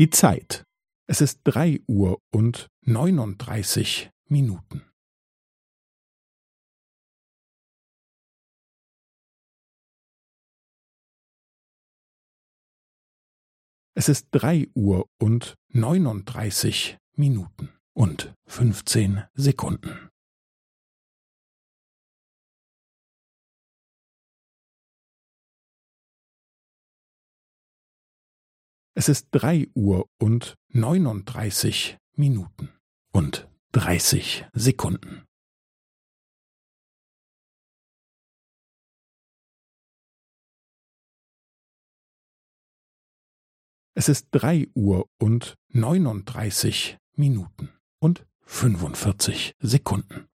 Die Zeit. Es ist drei Uhr und neununddreißig Minuten. Es ist drei Uhr und neununddreißig Minuten und fünfzehn Sekunden. Es ist drei Uhr und neununddreißig Minuten und dreißig Sekunden. Es ist drei Uhr und neununddreißig Minuten und fünfundvierzig Sekunden.